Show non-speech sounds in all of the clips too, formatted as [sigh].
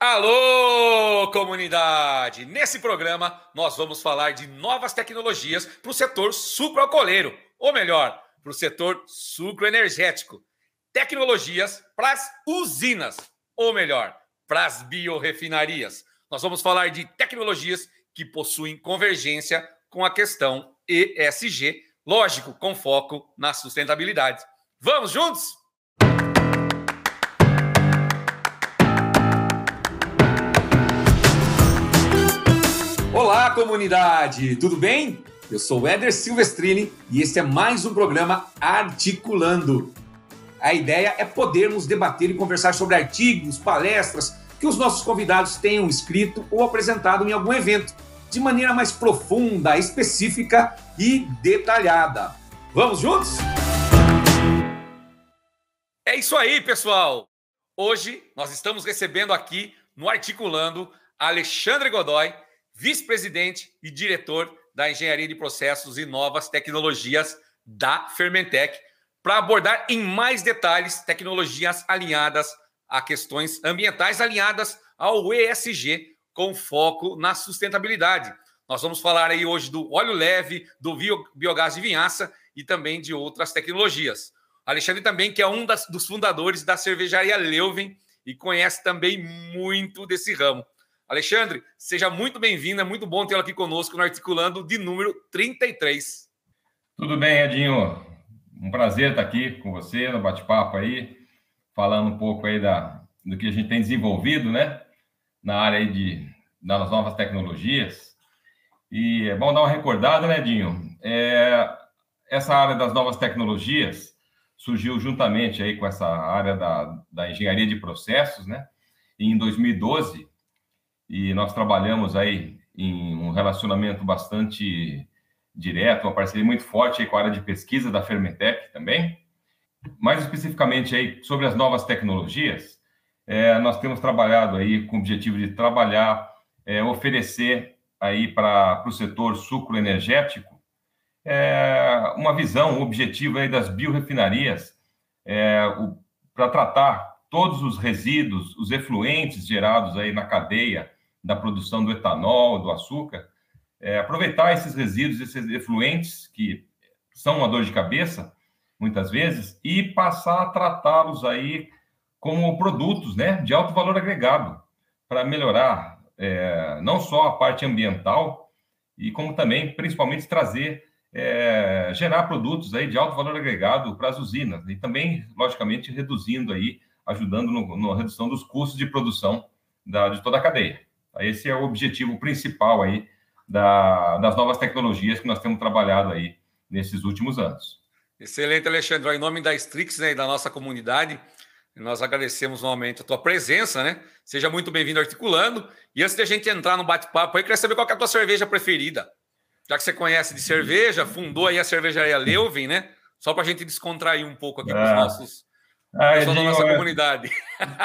Alô, comunidade! Nesse programa, nós vamos falar de novas tecnologias para o setor sucroalcooleiro, ou melhor, para o setor sucroenergético. Tecnologias para as usinas, ou melhor, para as biorrefinarias. Nós vamos falar de tecnologias que possuem convergência com a questão ESG, lógico, com foco na sustentabilidade. Vamos juntos? Olá, comunidade! Tudo bem? Eu sou o Éder Silvestrini e este é mais um programa Articulando. A ideia é podermos debater e conversar sobre artigos, palestras que os nossos convidados tenham escrito ou apresentado em algum evento, de maneira mais profunda, específica e detalhada. Vamos juntos? É isso aí, pessoal! Hoje nós estamos recebendo aqui no Articulando Alexandre Godoy, vice-presidente e diretor da Engenharia de Processos e Novas Tecnologias da Fermentec, para abordar em mais detalhes tecnologias alinhadas a questões ambientais, alinhadas ao ESG, com foco na sustentabilidade. Nós vamos falar aí hoje do óleo leve, do biogás de vinhaça e também de outras tecnologias. Alexandre também, que é um das, dos fundadores da cervejaria Leuven e conhece também muito desse ramo. Alexandre, seja muito bem-vindo, é muito bom tê-lo aqui conosco no Articulando de número 33. Tudo bem, Edinho? Um prazer estar aqui com você no bate-papo aí, falando um pouco aí da, do que a gente tem desenvolvido, né, na área aí de, das novas tecnologias. E é bom dar uma recordada, né, Edinho? É, essa área das novas tecnologias surgiu juntamente aí com essa área da, da engenharia de processos, né? E em 2012 e nós trabalhamos aí em um relacionamento bastante direto, uma parceria muito forte com a área de pesquisa da Fermentec também. Mais especificamente aí sobre as novas tecnologias, é, nós temos trabalhado aí com o objetivo de trabalhar, é, oferecer aí para o setor sucroenergético é, uma visão, um objetivo aí das biorefinarias é, para tratar todos os resíduos, os efluentes gerados aí na cadeia da produção do etanol, do açúcar, é, aproveitar esses resíduos, esses efluentes, que são uma dor de cabeça, muitas vezes, e passar a tratá-los aí como produtos né, de alto valor agregado, para melhorar é, não só a parte ambiental, e como também, principalmente, trazer, é, gerar produtos aí de alto valor agregado para as usinas, e também, logicamente, reduzindo aí, ajudando na redução dos custos de produção da, de toda a cadeia. Esse é o objetivo principal aí da, das novas tecnologias que nós temos trabalhado aí nesses últimos anos. Excelente, Alexandre. Em nome da Strix né, e da nossa comunidade, nós agradecemos novamente a tua presença, né? Seja muito bem-vindo articulando. E antes de a gente entrar no bate-papo aí, queria saber qual é a tua cerveja preferida. Já que você conhece de cerveja, fundou aí a cervejaria Leuven, né? Só para a gente descontrair um pouco aqui com os ah. nossos ah, é da nossa é, comunidade.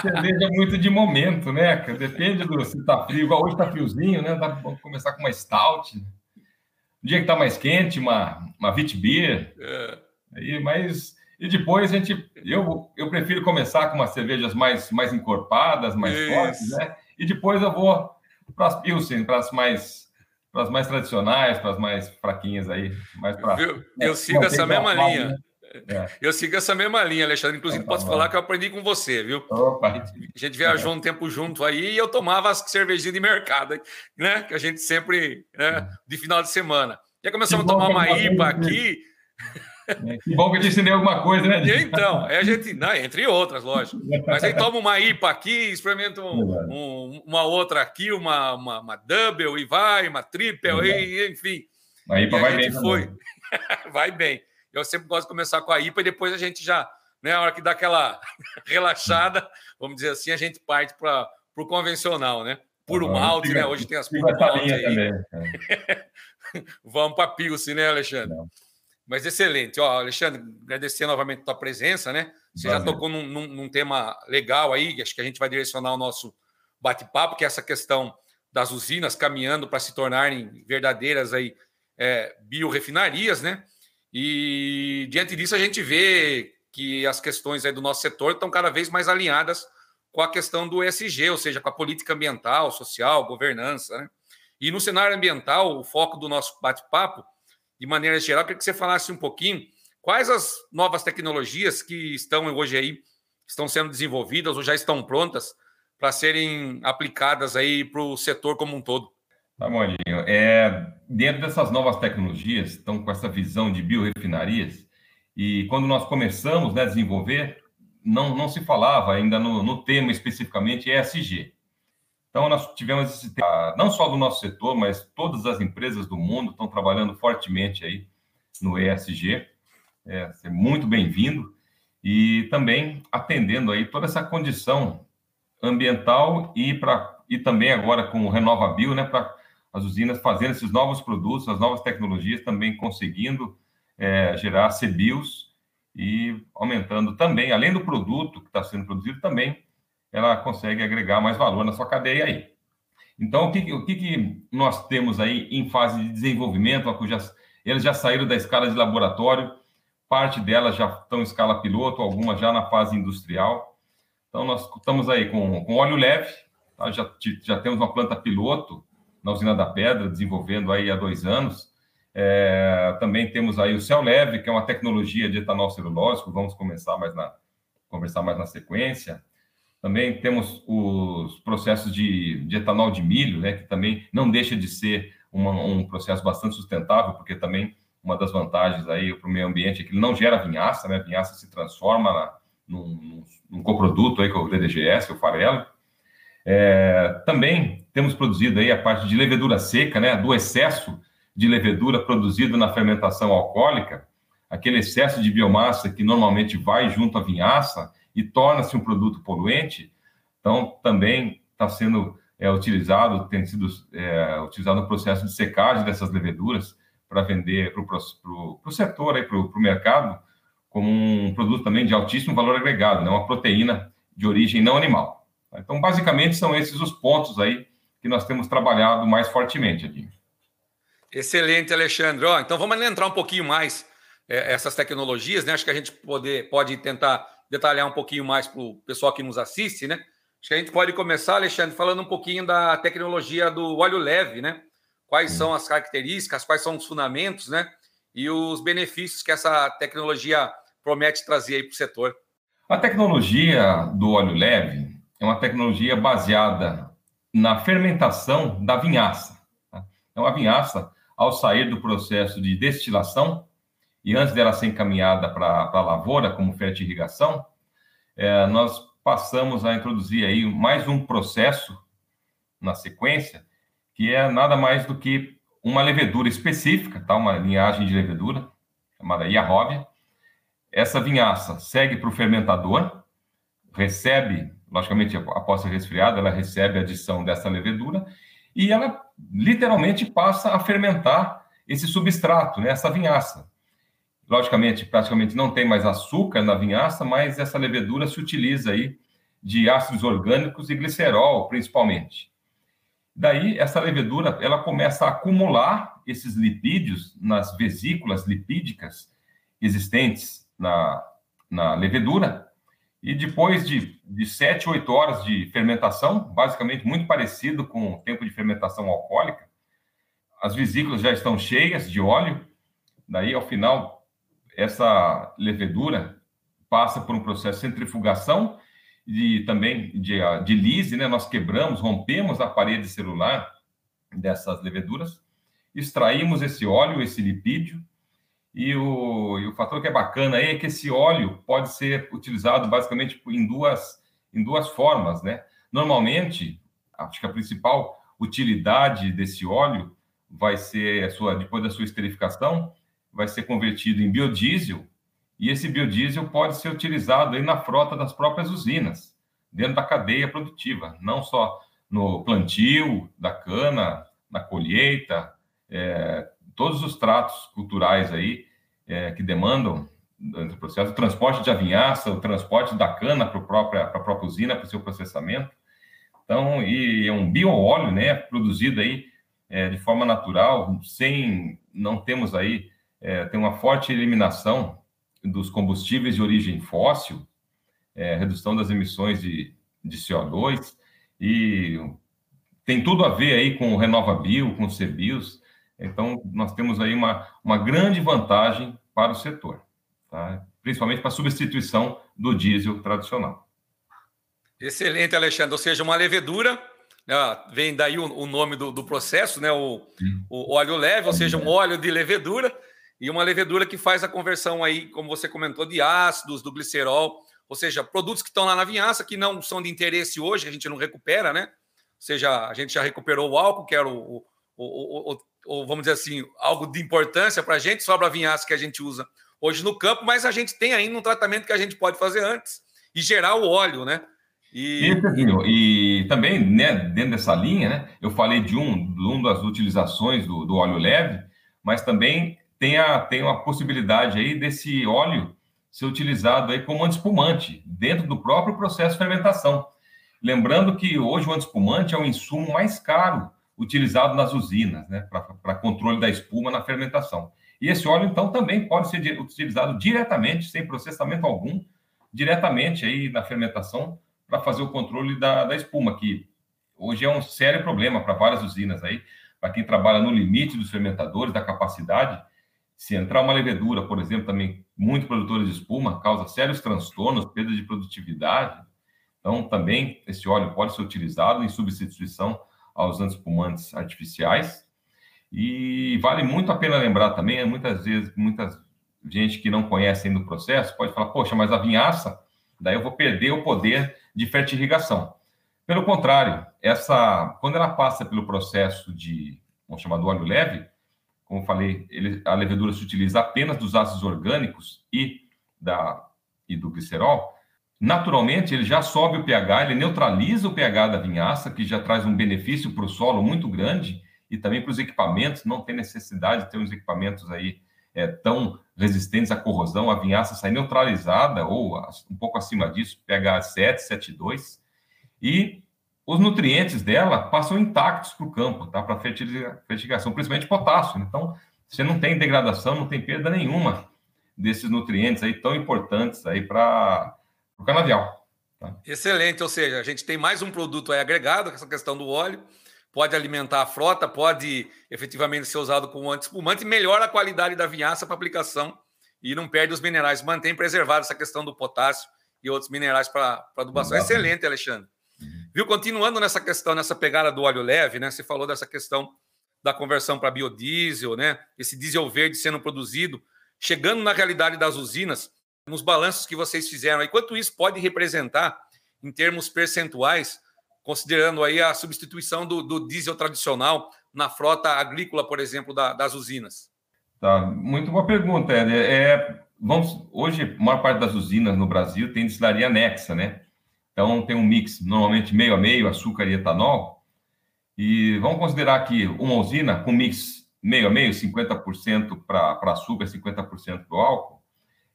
Cerveja é muito de momento, né? Depende do se tá frio. Igual hoje tá friozinho, né? Dá para começar com uma stout. Um dia que tá mais quente, uma, uma Vitbeer. É. Aí, mas... E depois a gente... Eu, eu prefiro começar com umas cervejas mais, mais encorpadas, mais Isso. fortes, né? E depois eu vou para as Pilsen, para as mais para as mais tradicionais, para as mais fraquinhas aí, mais para. Eu, eu sigo essa mesma linha. Né? É. Eu sigo essa mesma linha, Alexandre. Inclusive, tá posso falar que eu aprendi com você, viu? Opa. A gente viajou é. um tempo junto aí e eu tomava as cervejinhas de mercado, né? Que a gente sempre, né? É. De final de semana. Já começamos a tomar uma IPA aqui. É, que bom que eu te ensinei alguma coisa, né? Então, aí a gente, não, entre outras, lógico. Mas aí toma uma IPA aqui, experimenta um, um, uma outra aqui, uma, uma, uma, double e vai, uma triple, e, enfim. A IPA [laughs] vai bem. Foi. vai bem. Eu sempre gosto de começar com a IPA e depois a gente já, né, a hora que dá aquela [laughs] relaxada, vamos dizer assim, a gente parte para o convencional, né? Puro ah, malte, né? Hoje tem as puro malte aí. Também, é. [laughs] vamos para a Pilsen, né, Alexandre? Não. Mas excelente. Ó, Alexandre, agradecer novamente a tua presença, né? Você já tocou num, num, num, tema legal aí, acho que a gente vai direcionar o nosso bate-papo, que é essa questão das usinas caminhando para se tornarem verdadeiras aí é, biorefinarias, né? E diante disso, a gente vê que as questões aí do nosso setor estão cada vez mais alinhadas com a questão do ESG, ou seja, com a política ambiental, social, governança. Né? E no cenário ambiental, o foco do nosso bate-papo, de maneira geral, eu queria que você falasse um pouquinho quais as novas tecnologias que estão hoje aí, estão sendo desenvolvidas ou já estão prontas para serem aplicadas aí para o setor como um todo. Tá bom, É, dentro dessas novas tecnologias, estão com essa visão de biorefinarias, e quando nós começamos né, a desenvolver, não, não se falava ainda no, no tema especificamente ESG. Então, nós tivemos esse tema, não só do nosso setor, mas todas as empresas do mundo estão trabalhando fortemente aí no ESG. É, é muito bem-vindo. E também atendendo aí toda essa condição ambiental e, pra, e também agora com o Renovabil, né, para as usinas fazendo esses novos produtos, as novas tecnologias, também conseguindo é, gerar CBIOS e aumentando também, além do produto que está sendo produzido, também ela consegue agregar mais valor na sua cadeia aí. Então, o que, o que, que nós temos aí em fase de desenvolvimento? Já, eles já saíram da escala de laboratório, parte delas já estão em escala piloto, algumas já na fase industrial. Então, nós estamos aí com, com óleo leve, tá? já, já temos uma planta piloto na usina da Pedra, desenvolvendo aí há dois anos. É, também temos aí o céu leve, que é uma tecnologia de etanol celulósico, vamos começar mais na, conversar mais na sequência. Também temos os processos de, de etanol de milho, né, que também não deixa de ser uma, um processo bastante sustentável, porque também uma das vantagens aí para o meio ambiente é que ele não gera vinhaça, né? A vinhaça se transforma na, num, num coproduto aí, que é o DDGS, o farelo. É, também temos produzido aí a parte de levedura seca, né? Do excesso de levedura produzido na fermentação alcoólica, aquele excesso de biomassa que normalmente vai junto à vinhaça e torna-se um produto poluente, então também está sendo é, utilizado, tem sido é, utilizado no processo de secagem dessas leveduras para vender para o setor, para o mercado, como um produto também de altíssimo valor agregado, né? uma proteína de origem não animal. Então, basicamente, são esses os pontos aí que nós temos trabalhado mais fortemente, Adinho. Excelente, Alexandre. Então vamos entrar um pouquinho mais é, essas tecnologias, né? Acho que a gente poder, pode tentar detalhar um pouquinho mais para o pessoal que nos assiste, né? Acho que a gente pode começar, Alexandre, falando um pouquinho da tecnologia do óleo leve, né? Quais são as características, quais são os fundamentos, né? E os benefícios que essa tecnologia promete trazer aí para o setor. A tecnologia do óleo leve é uma tecnologia baseada na fermentação da vinhaça. Tá? Então, a vinhaça ao sair do processo de destilação e antes dela ser encaminhada para a lavoura como fertirrigação, é, nós passamos a introduzir aí mais um processo na sequência, que é nada mais do que uma levedura específica, tá? uma linhagem de levedura, chamada Iaróvia. Essa vinhaça segue para o fermentador, recebe, logicamente, após ser resfriada, ela recebe a adição dessa levedura e ela literalmente passa a fermentar esse substrato, né, essa vinhaça. Logicamente, praticamente não tem mais açúcar na vinhaça, mas essa levedura se utiliza aí de ácidos orgânicos e glicerol, principalmente. Daí, essa levedura, ela começa a acumular esses lipídios nas vesículas lipídicas existentes na, na levedura, e depois de, de 7, 8 horas de fermentação, basicamente muito parecido com o tempo de fermentação alcoólica, as vesículas já estão cheias de óleo. Daí, ao final, essa levedura passa por um processo de centrifugação e também de, de lise, né? Nós quebramos, rompemos a parede celular dessas leveduras, extraímos esse óleo, esse lipídio, e o, e o fator que é bacana aí é que esse óleo pode ser utilizado basicamente em duas, em duas formas, né? Normalmente, acho que a principal utilidade desse óleo vai ser a sua depois da sua esterificação, vai ser convertido em biodiesel e esse biodiesel pode ser utilizado aí na frota das próprias usinas, dentro da cadeia produtiva, não só no plantio da cana, na colheita, é, todos os tratos culturais aí é, que demandam o processo, o transporte de avinhaça, o transporte da cana para a própria, própria usina, para o seu processamento. Então, e é um bioóleo, né, produzido aí é, de forma natural, sem, não temos aí, é, tem uma forte eliminação dos combustíveis de origem fóssil, é, redução das emissões de de CO2 e tem tudo a ver aí com o RenovaBio, com o CBIOS. Então, nós temos aí uma, uma grande vantagem para o setor, tá? principalmente para a substituição do diesel tradicional. Excelente, Alexandre. Ou seja, uma levedura, né? vem daí o, o nome do, do, processo, né? O, o, óleo leve, ou seja, um óleo de levedura, e uma levedura que faz a conversão aí, como você comentou, de ácidos, do glicerol, ou seja, produtos que estão lá na vinhaça, que não são de interesse hoje, a gente não recupera, né? Ou seja, a gente já recuperou o álcool, que era o, o, o vamos dizer assim, algo de importância para a gente, sobra a vinhaça que a gente usa hoje no campo, mas a gente tem ainda um tratamento que a gente pode fazer antes e gerar o óleo, né? E, e, e também, né, dentro dessa linha, né, eu falei de um, de um das utilizações do, do óleo leve, mas também tem a, tem a possibilidade aí desse óleo ser utilizado aí como antiespumante dentro do próprio processo de fermentação. Lembrando que hoje o antiespumante é o insumo mais caro utilizado nas usinas, né, para controle da espuma na fermentação. E esse óleo, então, também pode ser utilizado diretamente, sem processamento algum, diretamente aí na fermentação, para fazer o controle da, da espuma, que hoje é um sério problema para várias usinas aí, para quem trabalha no limite dos fermentadores, da capacidade. Se entrar uma levedura, por exemplo, também muito produtores de espuma, causa sérios transtornos, perda de produtividade. Então, também esse óleo pode ser utilizado em substituição aos antiespumantes artificiais. E vale muito a pena lembrar também, muitas vezes, muitas gente que não conhece ainda o processo pode falar, poxa, mas a vinhaça, daí eu vou perder o poder de fertirrigação. Pelo contrário, essa, quando ela passa pelo processo de, vamos chamar do óleo leve, como falei, ele, a levedura se utiliza apenas dos ácidos orgânicos e, da, e do glicerol, naturalmente ele já sobe o pH, ele neutraliza o pH da vinhaça, que já traz um benefício para o solo muito grande e também para os equipamentos, não tem necessidade de ter uns equipamentos aí é, tão resistentes à corrosão, a vinhaça sai neutralizada ou um pouco acima disso, pH 7, 7,2, e os nutrientes dela passam intactos para o campo, tá? para fertilização, principalmente potássio. Então, você não tem degradação, não tem perda nenhuma desses nutrientes aí tão importantes aí para o canavial. Tá? Excelente, ou seja, a gente tem mais um produto aí agregado, essa questão do óleo, pode alimentar a frota, pode efetivamente ser usado como anti-espumante melhora a qualidade da vinhaça para aplicação e não perde os minerais, mantém preservada essa questão do potássio e outros minerais para adubação. Excelente, Alexandre. Uhum. Viu? Continuando nessa questão, nessa pegada do óleo leve, né? Você falou dessa questão da conversão para biodiesel, né? Esse diesel verde sendo produzido, chegando na realidade das usinas, nos balanços que vocês fizeram aí, quanto isso pode representar em termos percentuais considerando aí a substituição do, do diesel tradicional na frota agrícola, por exemplo, da, das usinas? Tá, muito boa pergunta, Ed. É, vamos, hoje, a maior parte das usinas no Brasil tem destilaria anexa, né? Então, tem um mix, normalmente meio a meio, açúcar e etanol. E vamos considerar que uma usina com mix meio a meio, 50% para açúcar, 50% para álcool,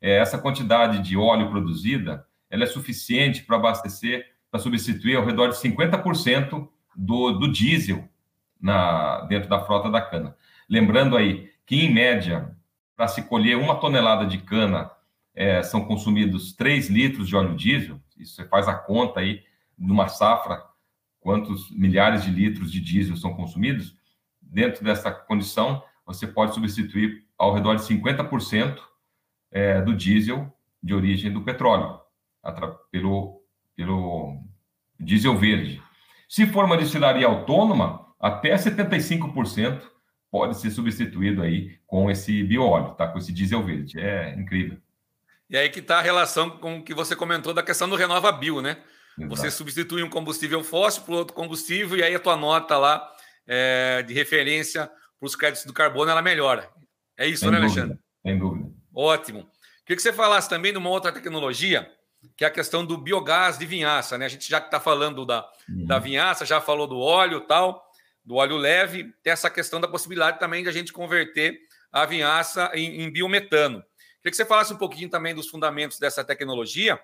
é, essa quantidade de óleo produzida, ela é suficiente para abastecer para substituir ao redor de 50% do, do diesel na, dentro da frota da cana. Lembrando aí que, em média, para se colher uma tonelada de cana, é, são consumidos 3 litros de óleo diesel. Isso você faz a conta aí numa safra, quantos milhares de litros de diesel são consumidos. Dentro dessa condição, você pode substituir ao redor de 50% é, do diesel de origem do petróleo, pelo pelo diesel verde. Se for uma destilaria autônoma, até 75% pode ser substituído aí com esse bioóleo, tá? Com esse diesel verde. É incrível. E aí que está a relação com o que você comentou da questão do Renova Bio, né? Exato. Você substitui um combustível fóssil por outro combustível e aí a tua nota lá é, de referência para os créditos do carbono ela melhora. É isso, Sem né, dúvida. Alexandre? Sem dúvida. Ótimo. Queria que você falasse também de uma outra tecnologia que é a questão do biogás de vinhaça, né? A gente já está falando da, uhum. da vinhaça, já falou do óleo tal, do óleo leve, tem essa questão da possibilidade também de a gente converter a vinhaça em, em biometano. Queria que você falasse um pouquinho também dos fundamentos dessa tecnologia,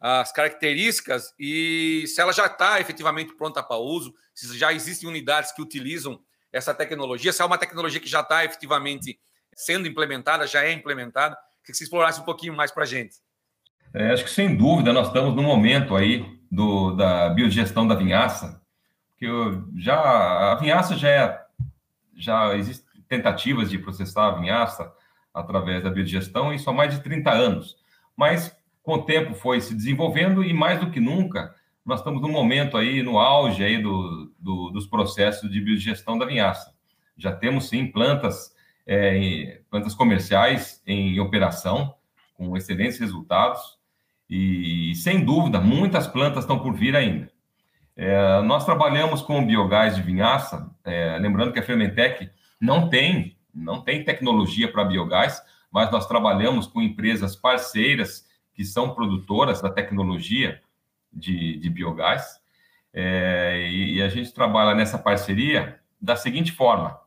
as características e se ela já está efetivamente pronta para uso, se já existem unidades que utilizam essa tecnologia, se é uma tecnologia que já está efetivamente sendo implementada, já é implementada. Que você explorasse um pouquinho mais para a gente. É, acho que sem dúvida nós estamos no momento aí do, da biodigestão da vinhaça, que já a vinhaça já é, já existem tentativas de processar a vinhaça através da biodigestão isso há mais de 30 anos, mas com o tempo foi se desenvolvendo e mais do que nunca nós estamos num momento aí no auge aí do, do dos processos de biodigestão da vinhaça. Já temos sim plantas é, plantas comerciais em operação com excelentes resultados. E, sem dúvida, muitas plantas estão por vir ainda. É, nós trabalhamos com biogás de vinhaça, é, lembrando que a Fermentec não tem, não tem tecnologia para biogás, mas nós trabalhamos com empresas parceiras que são produtoras da tecnologia de, de biogás, é, e, e, a gente trabalha nessa parceria da seguinte forma: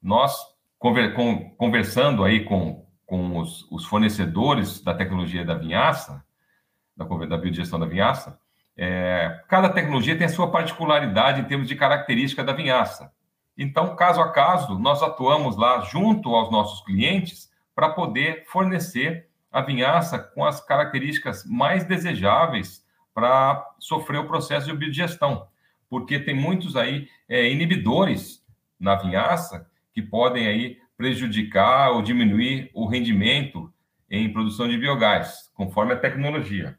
nós conver, com, conversando aí com, com os, os fornecedores da tecnologia da vinhaça, da, da biodigestão da vinhaça, é, cada tecnologia tem a sua particularidade em termos de característica da vinhaça. Então, caso a caso, nós atuamos lá junto aos nossos clientes para poder fornecer a vinhaça com as características mais desejáveis para sofrer o processo de biodigestão, porque tem muitos aí é, inibidores na vinhaça que podem aí prejudicar ou diminuir o rendimento em produção de biogás, conforme a tecnologia.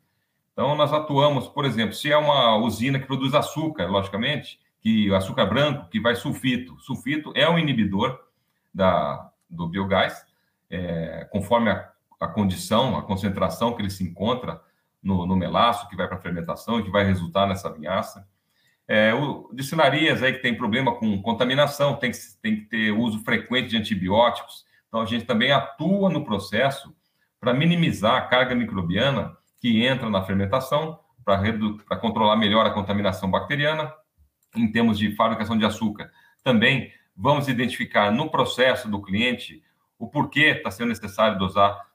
Então, nós atuamos, por exemplo, se é uma usina que produz açúcar, logicamente, que açúcar branco, que vai sulfito. Sulfito é um inibidor da, do biogás, é, conforme a, a, condição, a concentração que ele se encontra no, no melaço, que vai para a fermentação e que vai resultar nessa vinhaça. É, o, aí que tem problema com contaminação, tem que, tem que ter uso frequente de antibióticos. Então, a gente também atua no processo para minimizar a carga microbiana que entra na fermentação para controlar melhor a contaminação bacteriana. Em termos de fabricação de açúcar, também vamos identificar no processo do cliente o porquê está sendo necessário dosar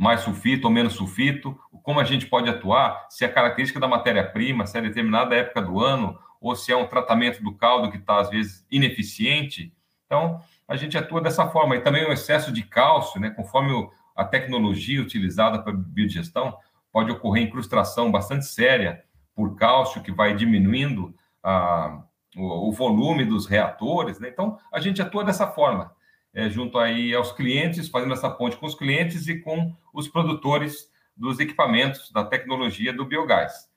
mais sulfito ou menos sulfito, como a gente pode atuar, se a característica da matéria-prima, se é determinada época do ano, ou se é um tratamento do caldo que está, às vezes, ineficiente. Então, a gente atua dessa forma. E também o excesso de cálcio, né, conforme a tecnologia utilizada para biodigestão, pode ocorrer incrustação bastante séria por cálcio, que vai diminuindo a, o, o, volume dos reatores. Né? Então, a gente atua dessa forma, é, junto aí aos clientes, fazendo essa ponte com os clientes e com os produtores dos equipamentos, da tecnologia do biogás.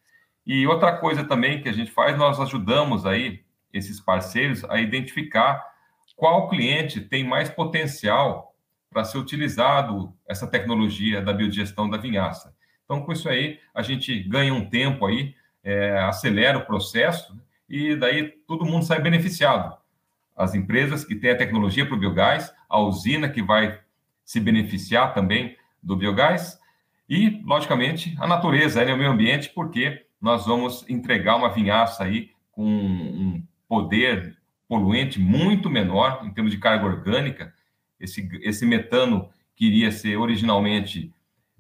E outra coisa também que a gente faz, nós ajudamos aí esses parceiros a identificar qual cliente tem mais potencial para ser utilizado essa tecnologia da biodigestão da vinhaça. Então, com isso aí, a gente ganha um tempo aí, é, acelera o processo e daí todo mundo sai beneficiado. As empresas que têm a tecnologia para o biogás, a usina que vai se beneficiar também do biogás e, logicamente, a natureza, né, o meio ambiente, porque nós vamos entregar uma vinhaça aí com um poder poluente muito menor em termos de carga orgânica. Esse, esse metano que iria ser originalmente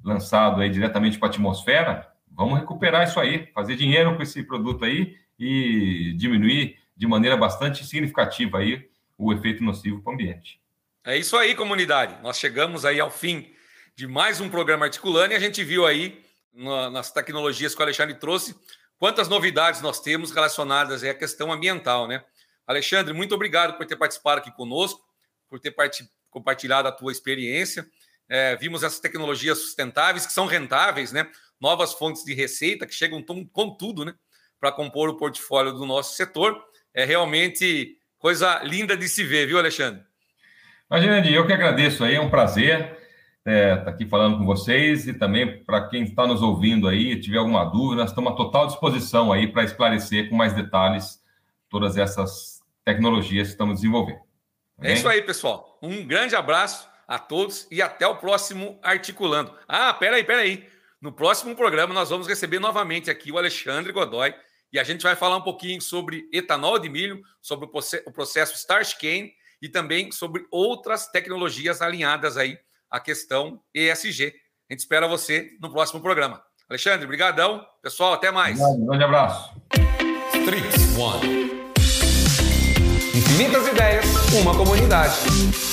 lançado aí diretamente para a atmosfera, vamos recuperar isso aí, fazer dinheiro com esse produto aí e diminuir de maneira bastante significativa aí o efeito nocivo para o ambiente. É isso aí, comunidade. Nós chegamos aí ao fim de mais um programa articulando e a gente viu aí nas tecnologias que o Alexandre trouxe quantas novidades nós temos relacionadas à questão ambiental, né? Alexandre, muito obrigado por ter participado aqui conosco, por ter compartilhado a tua experiência. É, vimos essas tecnologias sustentáveis que são rentáveis, né? Novas fontes de receita que chegam com tudo, né? Para compor o portfólio do nosso setor. É realmente coisa linda de se ver, viu, Alexandre? Imagina, eu que agradeço aí, é um prazer estar é, tá aqui falando com vocês e também para quem está nos ouvindo aí, tiver alguma dúvida, nós estamos à total disposição aí para esclarecer com mais detalhes todas essas tecnologias que estamos desenvolvendo. Tá é isso aí, pessoal. Um grande abraço a todos e até o próximo Articulando. Ah, peraí, peraí. No próximo programa nós vamos receber novamente aqui o Alexandre Godoy e a gente vai falar um pouquinho sobre etanol de milho, sobre o processo Starch Cane e também sobre outras tecnologias alinhadas aí à questão ESG. A gente espera você no próximo programa. Alexandre, brigadão. Pessoal, até mais. Um grande abraço. One. Infinitas ideias, uma comunidade.